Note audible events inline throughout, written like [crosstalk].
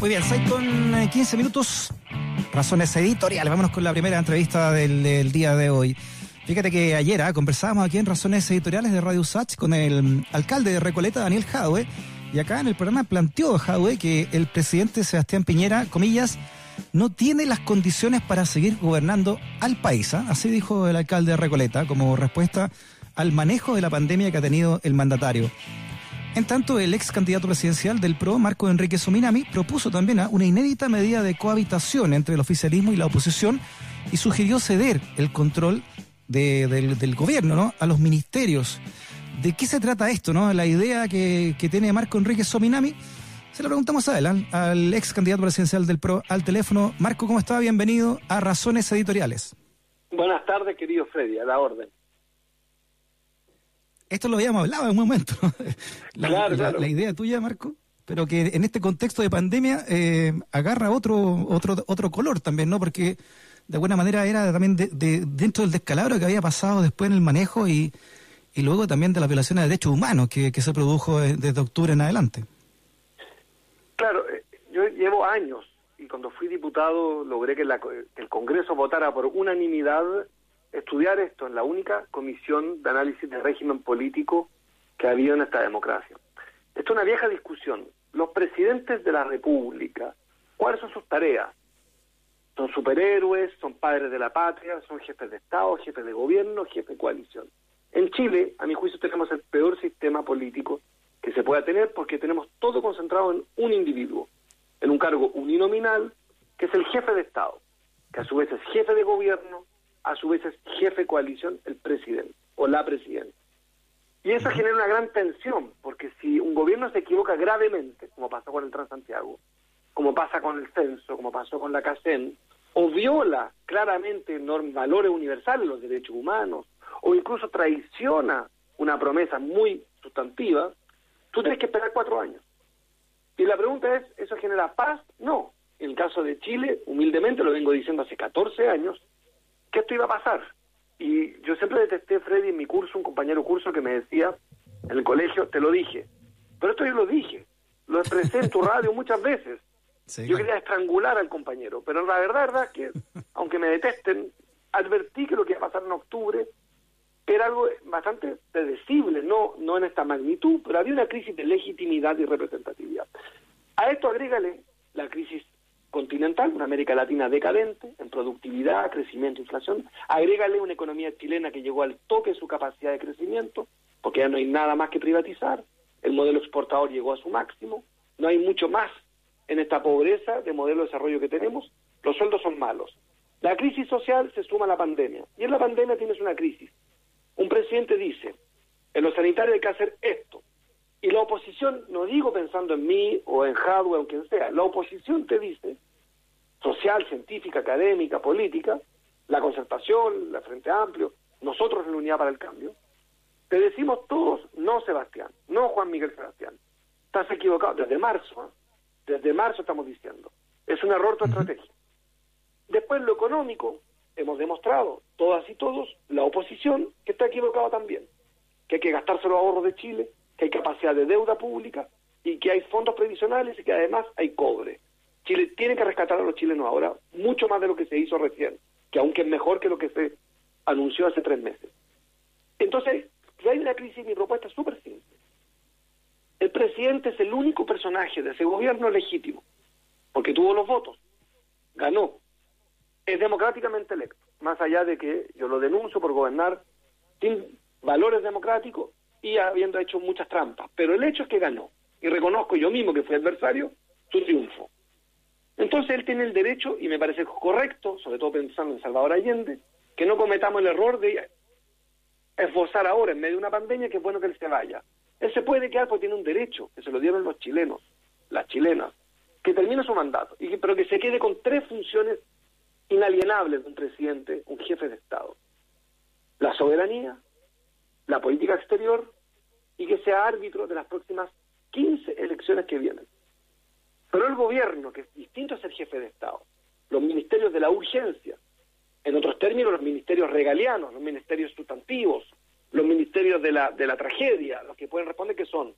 Muy bien, 6 con 15 minutos. Razones editoriales. Vámonos con la primera entrevista del, día de hoy. Fíjate que ayer ah, conversábamos aquí en Razones Editoriales de Radio Sach con el alcalde de Recoleta, Daniel Jadwe, y acá en el programa planteó Jadwe que el presidente Sebastián Piñera, comillas, no tiene las condiciones para seguir gobernando al país. ¿ah? Así dijo el alcalde de Recoleta como respuesta al manejo de la pandemia que ha tenido el mandatario. En tanto, el ex candidato presidencial del PRO, Marco Enrique Sominami, propuso también una inédita medida de cohabitación entre el oficialismo y la oposición y sugirió ceder el control del, gobierno ¿no? a los ministerios. ¿De qué se trata esto? ¿no? La idea que, tiene Marco Enrique Sominami. Se lo preguntamos a él, al, ex candidato presidencial del PRO, al teléfono. Marco, ¿cómo está? Bienvenido a Razones Editoriales. Buenas tardes, querido Freddy, a la orden esto lo habíamos hablado en un momento, [laughs] la, claro, la, idea tuya, Marco, pero que en este contexto de pandemia eh, agarra otro, otro, otro color también, ¿no? Porque de alguna manera era también de, dentro del descalabro que había pasado después en el manejo y, y luego también de las violaciones de derechos humanos que, se produjo desde octubre en adelante. Claro, eh, yo llevo años y cuando fui diputado logré que, que el Congreso votara por unanimidad estudiar esto en la única comisión de análisis de régimen político que ha habido en esta democracia. Esto es una vieja discusión. Los presidentes de la República, ¿cuáles son sus tareas? Son superhéroes, son padres de la patria, son jefes de Estado, jefes de gobierno, jefes de coalición. En Chile, a mi juicio, tenemos el peor sistema político que se pueda tener porque tenemos todo concentrado en un individuo, en un cargo uninominal, que es el jefe de Estado, que a su vez es jefe de gobierno, a su vez es jefe de coalición el presidente o la presidenta. Y eso genera una gran tensión, porque si un gobierno se equivoca gravemente, como pasó con el Transantiago, como pasa con el censo, como pasó con la CACEN, o viola claramente valores universales, los derechos humanos, o incluso traiciona una promesa muy sustantiva, tú tienes que esperar cuatro años. Y la pregunta es, ¿eso genera paz? No. En el caso de Chile, humildemente, lo vengo diciendo hace 14 años, que esto iba a pasar. Y yo siempre detesté, Freddy, en mi curso, un compañero curso que me decía, en el colegio, te lo dije. Pero esto yo lo dije, lo expresé en tu [laughs] radio muchas veces. yo quería estrangular al compañero, pero la verdad, verdad que, aunque me detesten, advertí que lo que iba a pasar en octubre era algo bastante predecible, no, no en esta magnitud, pero había una crisis de legitimidad y representatividad. A esto agrégale la crisis continental, una América Latina decadente en productividad, crecimiento, inflación. Agrégale una economía chilena que llegó al toque de su capacidad de crecimiento, porque ya no hay nada más que privatizar. El modelo exportador llegó a su máximo. No hay mucho más en esta pobreza de modelo de desarrollo que tenemos. Los sueldos son malos. La crisis social se suma a la pandemia. Y en la pandemia tienes una crisis. Un presidente dice, en lo sanitario hay que hacer esto. Y la oposición, no digo pensando en mí o en Hadwe o en quien sea, la oposición te dice, social, científica, académica, política, la concertación, la Frente Amplio, nosotros en la Unidad para el Cambio, te decimos todos, no Sebastián, no Juan Miguel Sebastián, estás equivocado, desde marzo, ¿eh? desde marzo estamos diciendo, es un error tu estrategia. Después lo económico, hemos demostrado, todas y todos, la oposición, que está equivocada también, que hay que gastarse los ahorros de Chile, que hay capacidad de deuda pública y que hay fondos previsionales y que además hay cobre. Chile tiene que rescatar a los chilenos ahora mucho más de lo que se hizo recién, que aunque es mejor que lo que se anunció hace tres meses. Entonces, si hay una crisis, mi propuesta es súper simple. El presidente es el único personaje de ese gobierno legítimo, porque tuvo los votos, ganó, es democráticamente electo, más allá de que yo lo denuncio por gobernar sin valores democráticos y habiendo hecho muchas trampas. Pero el hecho es que ganó. Y reconozco yo mismo que fui adversario su triunfo. Entonces él tiene el derecho, y me parece correcto, sobre todo pensando en Salvador Allende, que no cometamos el error de esbozar ahora, en medio de una pandemia, que es bueno que él se vaya. Él se puede quedar porque tiene un derecho, que se lo dieron los chilenos, las chilenas, que termine su mandato, y pero que se quede con tres funciones inalienables de un presidente, un jefe de Estado. La soberanía, la política exterior y que sea árbitro de las próximas 15 elecciones que vienen. Pero el gobierno, que distinto ser jefe de Estado, los ministerios de la urgencia, en otros términos los ministerios regalianos, los ministerios sustantivos, los ministerios de la, de la tragedia, los que pueden responder que son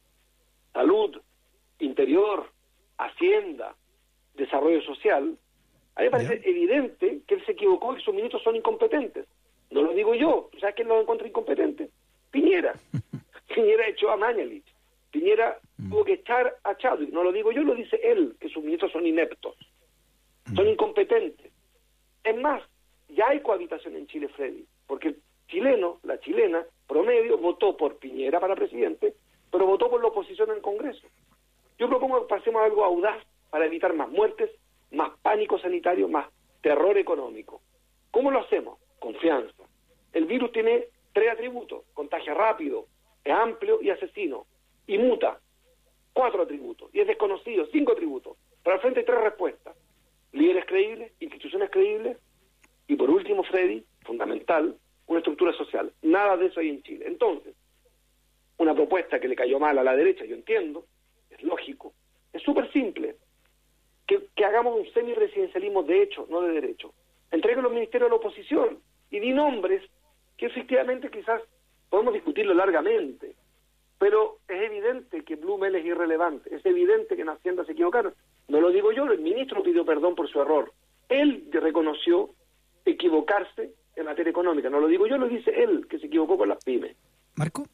salud, interior, hacienda, desarrollo social, a mí me parece evidente que él se equivocó y sus ministros son incompetentes. No lo digo yo. ¿Sabes quién lo encuentra incompetente? Piñera. [laughs] Piñera echó a Mañalich. Piñera mm. tuvo que echar a Chadwick. No lo digo yo, lo dice él, que sus ministros son ineptos. Son incompetentes. Es más, ya hay cohabitación en Chile, Freddy, porque el chileno, la chilena, promedio, votó por Piñera para presidente, pero votó por la oposición en el Congreso. Yo propongo que pasemos algo audaz para evitar más muertes, más pánico sanitario, más terror económico. ¿Cómo lo hacemos? Confianza. El virus tiene tres atributos, contagia rápido, es amplio y asesino, y muta. Cuatro atributos, y es desconocido, cinco atributos. Para el frente hay tres respuestas. Líderes creíbles, instituciones creíbles, y por último, Freddy, fundamental, una estructura social. Nada de eso hay en Chile. Entonces, una propuesta que le cayó mal a la derecha, yo entiendo, es lógico, es súper simple, que, hagamos un semi-residencialismo de hecho, no de derecho. Entregue los ministerios a la oposición y di nombres que efectivamente quizás podemos discutirlo largamente, pero es evidente que Blumel es irrelevante, es evidente que en Hacienda se equivocaron. No lo digo yo, el ministro pidió perdón por su error. Él reconoció equivocarse en materia económica. No lo digo yo, lo dice él, que se equivocó con las pymes. ¿Marco?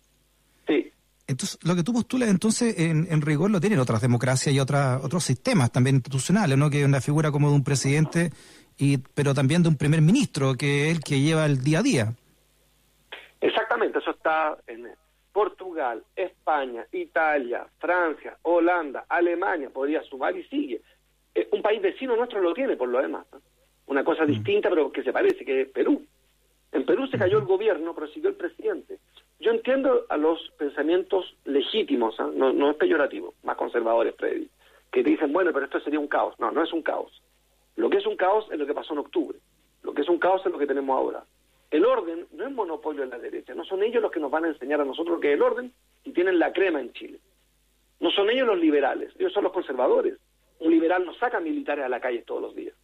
Sí. Entonces, lo que tú postulas, entonces, en, rigor lo tienen otras democracias y otras, otros sistemas también institucionales, ¿no? Que una figura como de un presidente, y, pero también de un primer ministro, que es el que lleva el día a día. Exactamente, eso está en Portugal, España, Italia, Francia, Holanda, Alemania, podría sumar y sigue. Eh, un país vecino nuestro lo tiene, por lo demás. Una cosa mm. distinta, pero que se parece, que es Perú. En Perú se cayó el gobierno, pero siguió el presidente. Yo entiendo a los pensamientos legítimos, ¿ah? no, no es peyorativo, más conservadores, Freddy, que dicen, bueno, pero esto sería un caos. No, no es un caos. Lo que es un caos es lo que pasó en octubre. Lo que es un caos es lo que tenemos ahora. El orden no es monopolio de la derecha, no son ellos los que nos van a enseñar a nosotros que es el orden y tienen la crema en Chile. No son ellos los liberales, ellos son los conservadores. Un liberal no saca militares a la calle todos los días.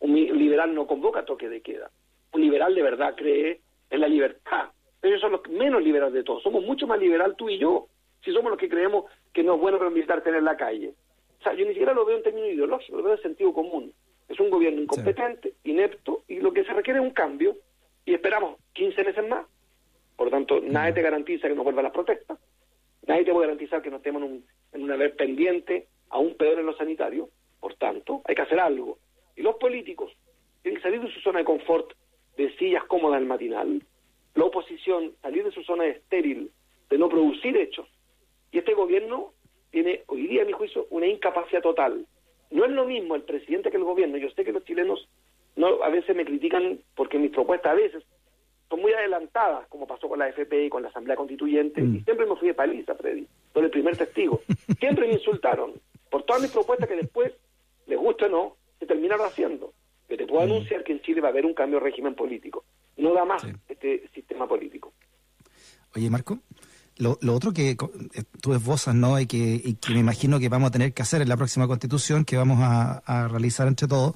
Un liberal no convoca toque de queda. Un liberal de verdad cree en la libertad. Ellos son los menos liberales de todos. Somos mucho más liberal tú y yo. Si somos los que creemos que no es bueno para un militar tener la calle. O sea, yo ni siquiera lo veo en términos ideológicos, lo veo en sentido común. Es un gobierno incompetente, inepto, y lo que se requiere es un cambio, y esperamos 15 meses más. Por lo tanto, nadie te garantiza que no vuelvan las protestas, nadie te puede garantizar que no estemos en, un, en una vez pendiente, aún peor en lo sanitario. Por tanto, hay que hacer algo. Y los políticos tienen que salir de su zona de confort, de sillas cómodas al matinal, la oposición salir de su zona estéril, de no producir hechos. Y este gobierno tiene hoy día, a mi juicio, una incapacidad total. No es lo mismo el presidente que el gobierno. Yo sé que los chilenos no a veces me critican porque mis propuestas a veces son muy adelantadas, como pasó con la FP y con la Asamblea Constituyente, mm. y siempre me fui de paliza, Freddy. Soy el primer testigo. [laughs] Siempre me insultaron por todas mis propuestas que después, les guste o no, se terminaron haciendo. Que te puedo mm. anunciar que en Chile va a haber un cambio de régimen político. No da más este sistema político. Oye, Marco, lo, otro que eh, tú esbozas, ¿no? Y que, me imagino que vamos a tener que hacer en la próxima constitución, que vamos a, realizar entre todos,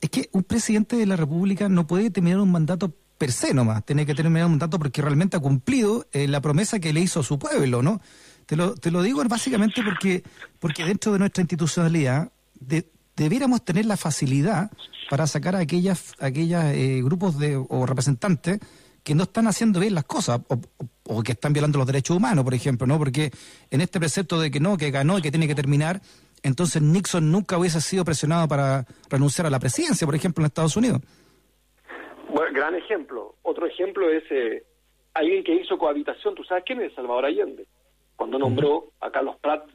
es que un presidente de la República no puede terminar un mandato per se nomás, tiene que terminar un mandato porque realmente ha cumplido eh, la promesa que le hizo a su pueblo, ¿no? Te lo, te lo digo básicamente porque, porque dentro de nuestra institucionalidad de, debiéramos tener la facilidad para sacar a aquellas, aquellas eh, grupos de, o representantes que no están haciendo bien las cosas o, que están violando los derechos humanos, por ejemplo, ¿no? Porque en este precepto de que no, que ganó y que tiene que terminar, entonces Nixon nunca hubiese sido presionado para renunciar a la presidencia, por ejemplo, en Estados Unidos. Bueno, gran ejemplo. Otro ejemplo es eh, alguien que hizo cohabitación. ¿Tú sabes quién es? Salvador Allende. Cuando nombró a Carlos Prat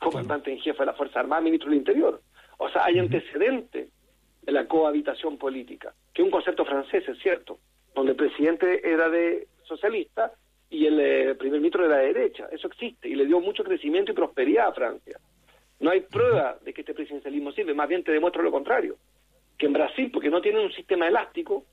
comandante en jefe de la Fuerza Armada, ministro del Interior. O sea, hay antecedentes de la cohabitación política, que es un concepto francés, es cierto, donde el presidente era de socialista y el eh, primer ministro de derecha. Eso existe y le dio mucho crecimiento y prosperidad a Francia. No hay prueba de que este presidencialismo sirve, más bien te demuestra lo contrario. Que en Brasil, porque no tienen un sistema elástico,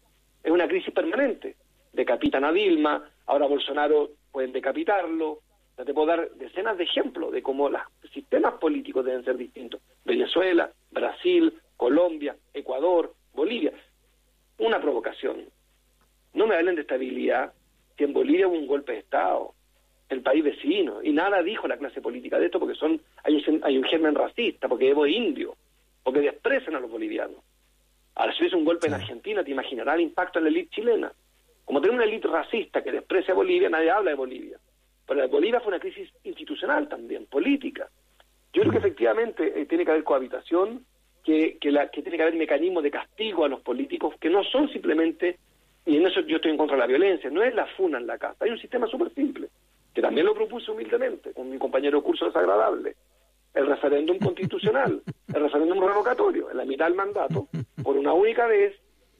es una crisis permanente. Decapitan a Dilma, ahora Bolsonaro pueden decapitarlo. Ya te puedo dar decenas de ejemplos de cómo los sistemas políticos deben ser distintos. Venezuela, Brasil, Colombia, Ecuador, Bolivia. Una provocación. No me hablen de estabilidad si en Bolivia hubo un golpe de Estado, el país vecino, y nada dijo la clase política de esto porque son hay un, hay un germen racista, porque Evo es indio. o que desprecian a los bolivianos. Ahora, si hubiese un golpe en Argentina, te imaginarás el impacto en la élite chilena. Como tener una élite racista que desprecia a Bolivia, nadie habla de Bolivia. Pero Bolivia fue una crisis institucional también, política. Yo creo que efectivamente eh, tiene que haber cohabitación, que, que, la, que tiene que haber mecanismos de castigo a los políticos que no son simplemente, y en eso yo estoy en contra de la violencia, no es la funa en la casa, hay un sistema súper simple, que también lo propuse humildemente con mi compañero curso desagradable, el referéndum constitucional, el referéndum revocatorio, en la mitad del mandato, por una única vez,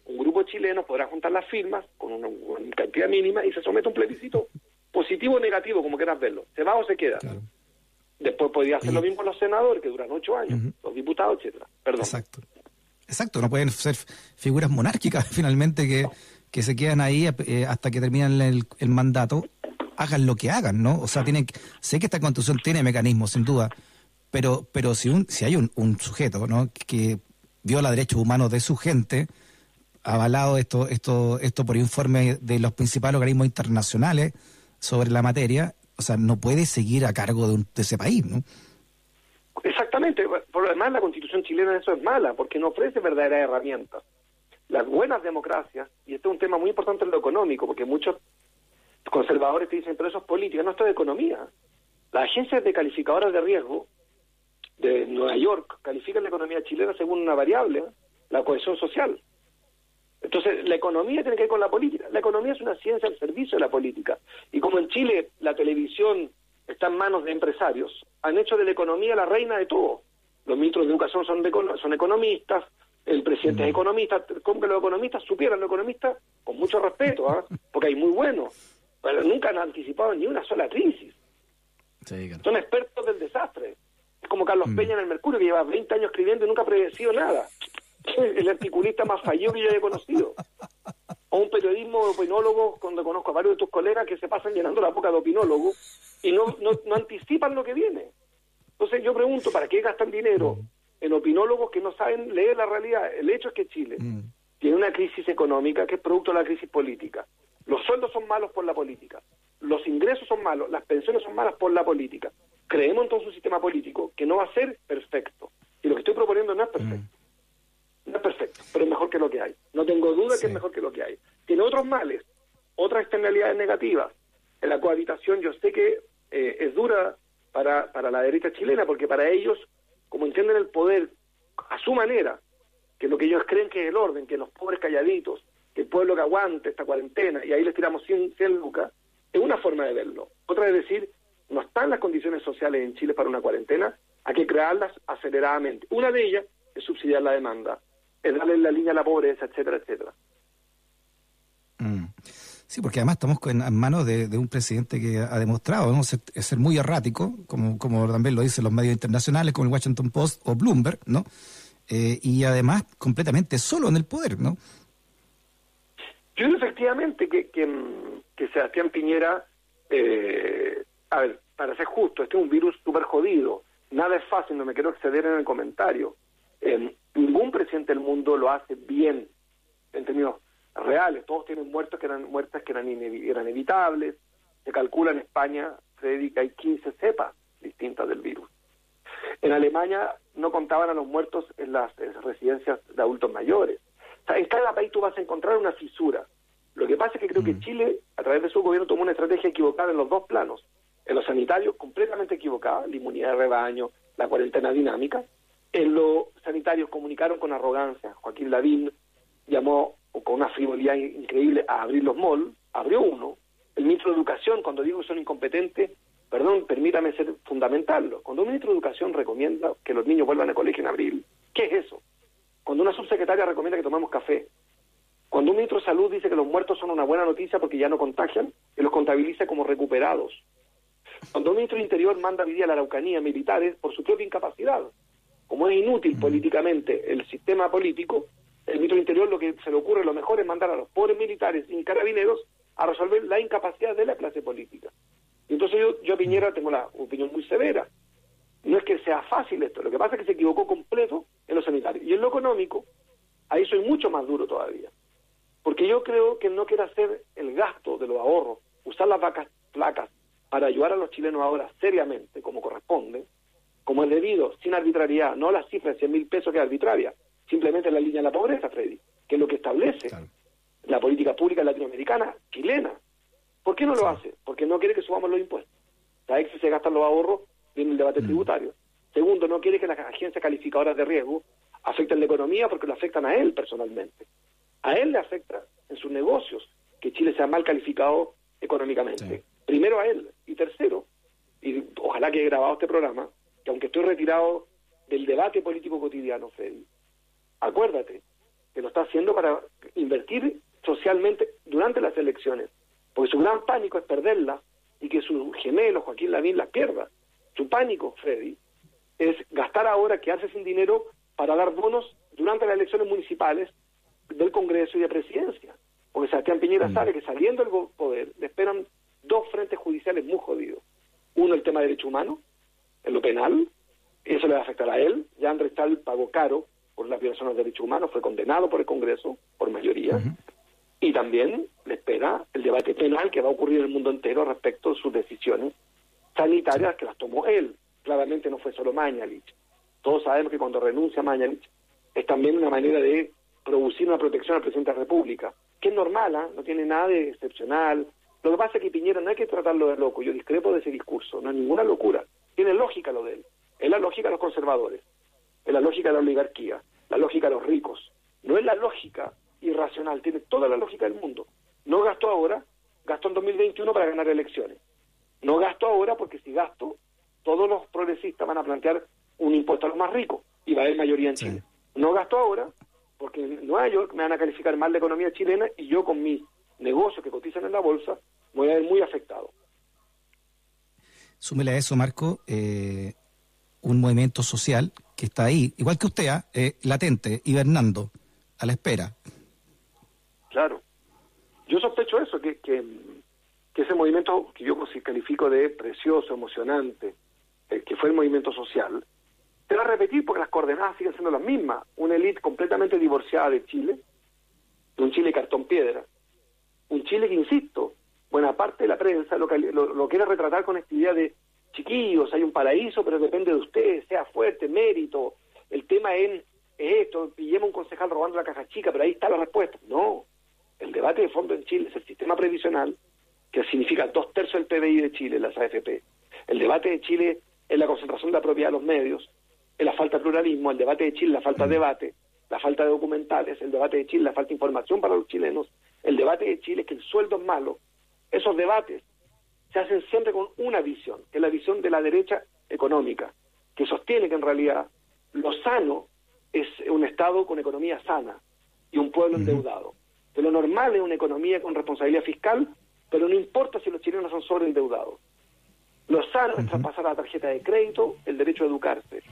un grupo chileno podrá juntar las firmas con una, cantidad mínima y se somete a un plebiscito positivo o negativo, como quieras verlo. ¿Se va o se queda? Después podría hacer lo mismo los senadores, que duran ocho años, los diputados, etcétera. Perdón. Exacto. Exacto, no pueden ser figuras monárquicas [laughs] finalmente que, que se quedan ahí eh, hasta que terminan el, mandato, hagan lo que hagan, ¿no? O sea, tienen, sé que esta constitución tiene mecanismos, sin duda, pero, pero si, un, si hay un, un sujeto ¿no? que viola derechos humanos de su gente, avalado esto, esto, esto por informe de los principales organismos internacionales sobre la materia, o sea, no puede seguir a cargo de, ese país, ¿no? Exactamente. Por lo demás, la constitución chilena eso es mala, porque no ofrece verdaderas herramientas. Las buenas democracias, y este es un tema muy importante en lo económico, porque muchos conservadores te dicen, pero eso es política, no esto es economía. Las agencias de calificadoras de riesgo de Nueva York califican la economía chilena según una variable, la cohesión social. Entonces, la economía tiene que ver con la política. La economía es una ciencia al servicio de la política. Y como en Chile la televisión está en manos de empresarios, han hecho de la economía la reina de todo. Los ministros de educación son, son economistas, el presidente es economista. Como que los economistas supieran los economistas con mucho respeto, ¿ah? porque hay muy buenos, pero nunca han anticipado ni una sola crisis. Son expertos del desastre. Es como Carlos Peña en el Mercurio, que lleva 20 años escribiendo y nunca ha predecido nada [laughs] el articulista más fallido que yo haya conocido. O un periodismo opinólogo, cuando conozco a varios de tus colegas que se pasan llenando la boca de opinólogo y no, no, anticipan lo que viene. Entonces yo pregunto, ¿para qué gastan dinero mm. en opinólogos que no saben leer la realidad? El hecho es que Chile mm. tiene una crisis económica que es producto de la crisis política. Los sueldos son malos por la política, los ingresos son malos, las pensiones son malas por la política. Creemos entonces un sistema político que no va a ser perfecto. Y lo que estoy proponiendo no es perfecto. Mm no es perfecto, pero es mejor que lo que hay. No tengo duda que es mejor que lo que hay. Tiene otros males, otras externalidades negativas. En la cohabitación yo sé que eh, es dura para, para la derecha chilena, porque para ellos, como entienden el poder a su manera, que lo que ellos creen que es el orden, que los pobres calladitos, el pueblo que aguante esta cuarentena, y ahí les tiramos 100, 100 lucas, es una forma de verlo. Otra es decir, no están las condiciones sociales en Chile para una cuarentena, hay que crearlas aceleradamente. Una de ellas es subsidiar la demanda darle la línea a la pobreza, etcétera, etcétera. Mm. Sí, porque además estamos en, manos de, un presidente que ha demostrado ser, muy errático, como, como también lo dicen los medios internacionales, como el Washington Post o Bloomberg, ¿no? Eh, y además completamente solo en el poder, ¿no? Yo creo efectivamente que, que, Sebastián Piñera, eh, a ver, para ser justo, este es un virus súper jodido, nada es fácil, no me quiero exceder en el comentario. Eh, ningún presidente del mundo lo hace bien en términos reales. Todos tienen muertos que eran muertes que eran, eran evitables. Se calcula en España, Freddy, que hay 15 cepas distintas del virus. En Alemania no contaban a los muertos en las, residencias de adultos mayores. En cada país tú vas a encontrar una fisura. Lo que pasa es que creo que mm. Chile, a través de su gobierno, tomó una estrategia equivocada en los dos planos. En los sanitarios, completamente equivocada, la inmunidad de rebaño, la cuarentena dinámica, en lo sanitario comunicaron con arrogancia. Joaquín Lavín llamó con una frivolidad increíble a abrir los malls, abrió uno. El ministro de Educación, cuando digo que son incompetentes, perdón, permítame ser fundamental. Cuando un ministro de Educación recomienda que los niños vuelvan al colegio en abril, ¿qué es eso? Cuando una subsecretaria recomienda que tomemos café, cuando un ministro de Salud dice que los muertos son una buena noticia porque ya no contagian, y los contabiliza como recuperados. Cuando un ministro de Interior manda a vivir a la Araucanía militares por su propia incapacidad como es inútil mm. políticamente el sistema político, el ministro del Interior lo que se le ocurre lo mejor es mandar a los pobres militares y carabineros a resolver la incapacidad de la clase política. Y entonces yo, yo a Piñera tengo la opinión muy severa. No es que sea fácil esto, lo que pasa es que se equivocó completo en lo sanitario. Y en lo económico, ahí soy mucho más duro todavía. Porque yo creo que no quiere hacer el gasto de los ahorros, usar las vacas placas para ayudar a los chilenos ahora seriamente, como corresponde, como es debido, sin arbitrariedad, no la cifra de 100 mil pesos que es arbitraria, simplemente la línea de la pobreza, Freddy, que es lo que establece la política pública latinoamericana, chilena. ¿Por qué no lo hace? Porque no quiere que subamos los impuestos. Sabes que se gastan los ahorros en el debate mm. tributario. Segundo, no quiere que las agencias calificadoras de riesgo afecten la economía porque lo afectan a él personalmente. A él le afecta en sus negocios que Chile sea mal calificado económicamente. Primero a él. Y tercero, y ojalá que haya grabado este programa, que aunque estoy retirado del debate político cotidiano, Freddy, acuérdate que lo está haciendo para invertir socialmente durante las elecciones, porque su gran pánico es perderla y que su gemelo Joaquín Lavín las pierda. Su pánico, Freddy, es gastar ahora, quedarse sin dinero para dar bonos durante las elecciones municipales del Congreso y de Presidencia. Porque Sebastián Piñera mm. sabe que saliendo del poder le esperan dos frentes judiciales muy jodidos. Uno, el tema de derecho humano, en lo penal, eso le va a afectar a él. Ya Andrés Tal pagó caro por la violación de los derechos humanos, fue condenado por el Congreso, por mayoría. Y también le espera el debate penal que va a ocurrir en el mundo entero respecto de sus decisiones sanitarias que las tomó él. Claramente no fue solo Mañalich. Todos sabemos que cuando renuncia Mañalich es también una manera de producir una protección al presidente de la República, que es normal, ¿ah? no tiene nada de excepcional. Lo que pasa es que Piñera no hay que tratarlo de loco, yo discrepo de ese discurso, no es ninguna locura, tiene lógica lo de él, es la lógica de los conservadores, es la lógica de la oligarquía, la lógica de los ricos, no es la lógica irracional, tiene toda la lógica del mundo. No gasto ahora, gasto en 2021 para ganar elecciones. No gasto ahora porque si gasto, todos los progresistas van a plantear un impuesto a los más ricos y va a haber mayoría en Chile. No gasto ahora porque en Nueva York me van a calificar mal la economía chilena y yo con mis negocios que cotizan en la bolsa voy a ver muy afectado. Súmele a eso, Marco, eh, un movimiento social que está ahí, igual que usted, ¿ah? eh, latente, hibernando, a la espera. Claro. Yo sospecho eso, que, que, ese movimiento que yo califico de precioso, emocionante, eh, que fue el movimiento social, te va a repetir porque las coordenadas siguen siendo las mismas. Una élite completamente divorciada de Chile, de un Chile cartón piedra. Un Chile que, insisto, buena parte de la prensa lo, lo, quiere retratar con esta idea de chiquillos, hay un paraíso, pero depende de usted, sea fuerte, mérito. El tema es, esto, pillemos un concejal robando la caja chica, pero ahí está la respuesta. No, el debate de fondo en Chile es el sistema previsional, que significa dos tercios del PBI de Chile, las AFP. El debate de Chile es la concentración de la propiedad de los medios, es la falta de pluralismo, el debate de Chile, la falta de debate, la falta de documentales, el debate de Chile, la falta de información para los chilenos, el debate de Chile es que el sueldo es malo. Esos debates se hacen siempre con una visión, que es la visión de la derecha económica, que sostiene que en realidad lo sano es un Estado con economía sana y un pueblo endeudado. Que lo normal es una economía con responsabilidad fiscal, pero no importa si los chilenos son sobreendeudados. Lo sano es traspasar la tarjeta de crédito, el derecho a educarse.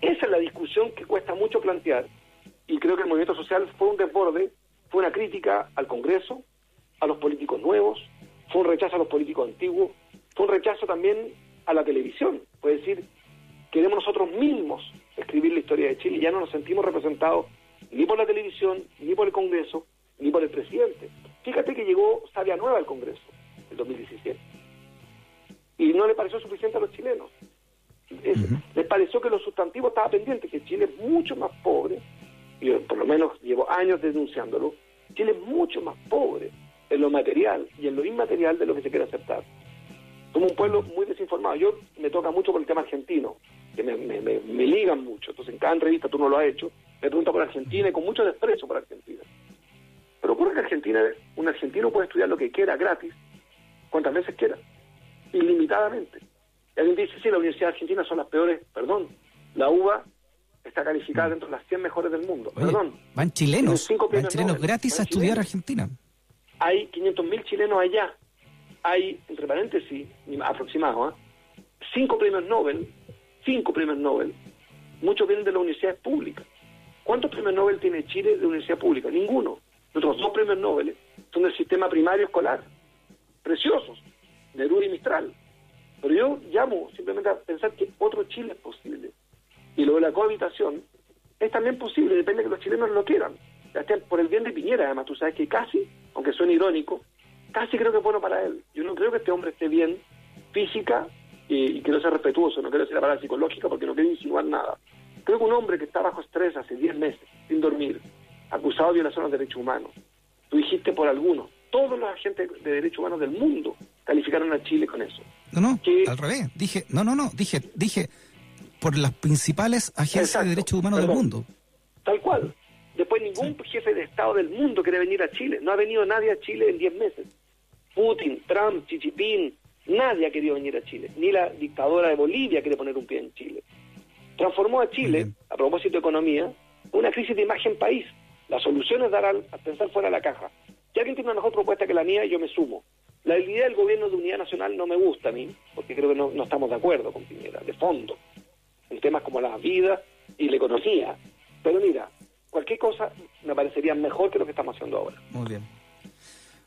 Esa es la discusión que cuesta mucho plantear. Y creo que el movimiento social fue un desborde, fue una crítica al Congreso, a los políticos nuevos, fue un rechazo a los políticos antiguos, fue un rechazo también a la televisión. Puede decir, queremos nosotros mismos escribir la historia de Chile y ya no nos sentimos representados ni por la televisión, ni por el Congreso, ni por el presidente. Fíjate que llegó Sabia Nueva al Congreso en 2017 y no le pareció suficiente a los chilenos. Les pareció que lo sustantivo estaba pendiente, que Chile es mucho más pobre, y por lo menos llevo años denunciándolo, Chile es mucho más pobre en lo material y en lo inmaterial de lo que se quiere aceptar. Somos un pueblo muy desinformado. Yo me toca mucho por el tema argentino, que me, me, ligan mucho. Entonces, en cada entrevista tú no lo has hecho, me pregunta por Argentina y con mucho desprecio por Argentina. Ocurre que Argentina, un argentino puede estudiar lo que quiera gratis, cuantas veces quiera, ilimitadamente. Y alguien dice, sí, la Universidad Argentina son las peores, perdón, la UBA está calificada dentro de las 100 mejores del mundo, perdón. Van chilenos, van chilenos gratis a estudiar Argentina. Hay 500.000 chilenos allá, hay, entre paréntesis, aproximado, ¿eh? cinco premios Nobel, cinco premios Nobel, muchos vienen de las universidades públicas. ¿Cuántos premios Nobel tiene Chile de universidad pública? Ninguno. Nuestros dos premios Nobel son del sistema primario escolar, preciosos, Neruda y Mistral. Pero yo llamo simplemente a pensar que otro Chile es posible. Y lo de la cohabitación es también posible, depende de que los chilenos lo quieran. Por el bien de Piñera, además, tú sabes que casi, aunque suene irónico, casi creo que es bueno para él. Yo no creo que este hombre esté bien física y quiero ser respetuoso, no quiero decir la palabra psicológica porque no quiero insinuar nada. Creo que un hombre que está bajo estrés hace 10 meses, sin dormir, acusado de violación de los derechos humanos, tú dijiste por algunos, todos los agentes de derechos humanos del mundo calificaron a Chile con eso. No, no, al revés. Dije, no, no, no, dije, dije por las principales agencias de derechos humanos del mundo. Tal cual. Después ningún jefe de Estado del mundo quiere venir a Chile. No ha venido nadie a Chile en 10 meses. Putin, Trump, Chichipín, nadie ha querido venir a Chile. Ni la dictadora de Bolivia quiere poner un pie en Chile. Transformó a Chile, a propósito de economía, una crisis de imagen país. La solución es dar al, a pensar fuera de la caja. Si alguien tiene una mejor propuesta que la mía, yo me sumo. La idea del gobierno de unidad nacional no me gusta a mí, porque creo que no, no estamos de acuerdo con Piñera, de fondo, en temas como la vida y la economía. Pero mira, cualquier cosa me parecería mejor que lo que estamos haciendo ahora. Muy bien.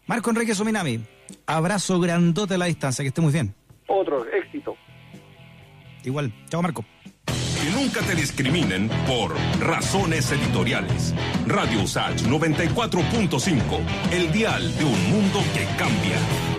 Marco Enrique Sominami, abrazo grandote a la distancia, que esté muy bien. Otro, éxito. Igual. Chao, Marco. Que nunca te discriminen por razones editoriales. Radio Usach 94.5, el dial de un mundo que cambia.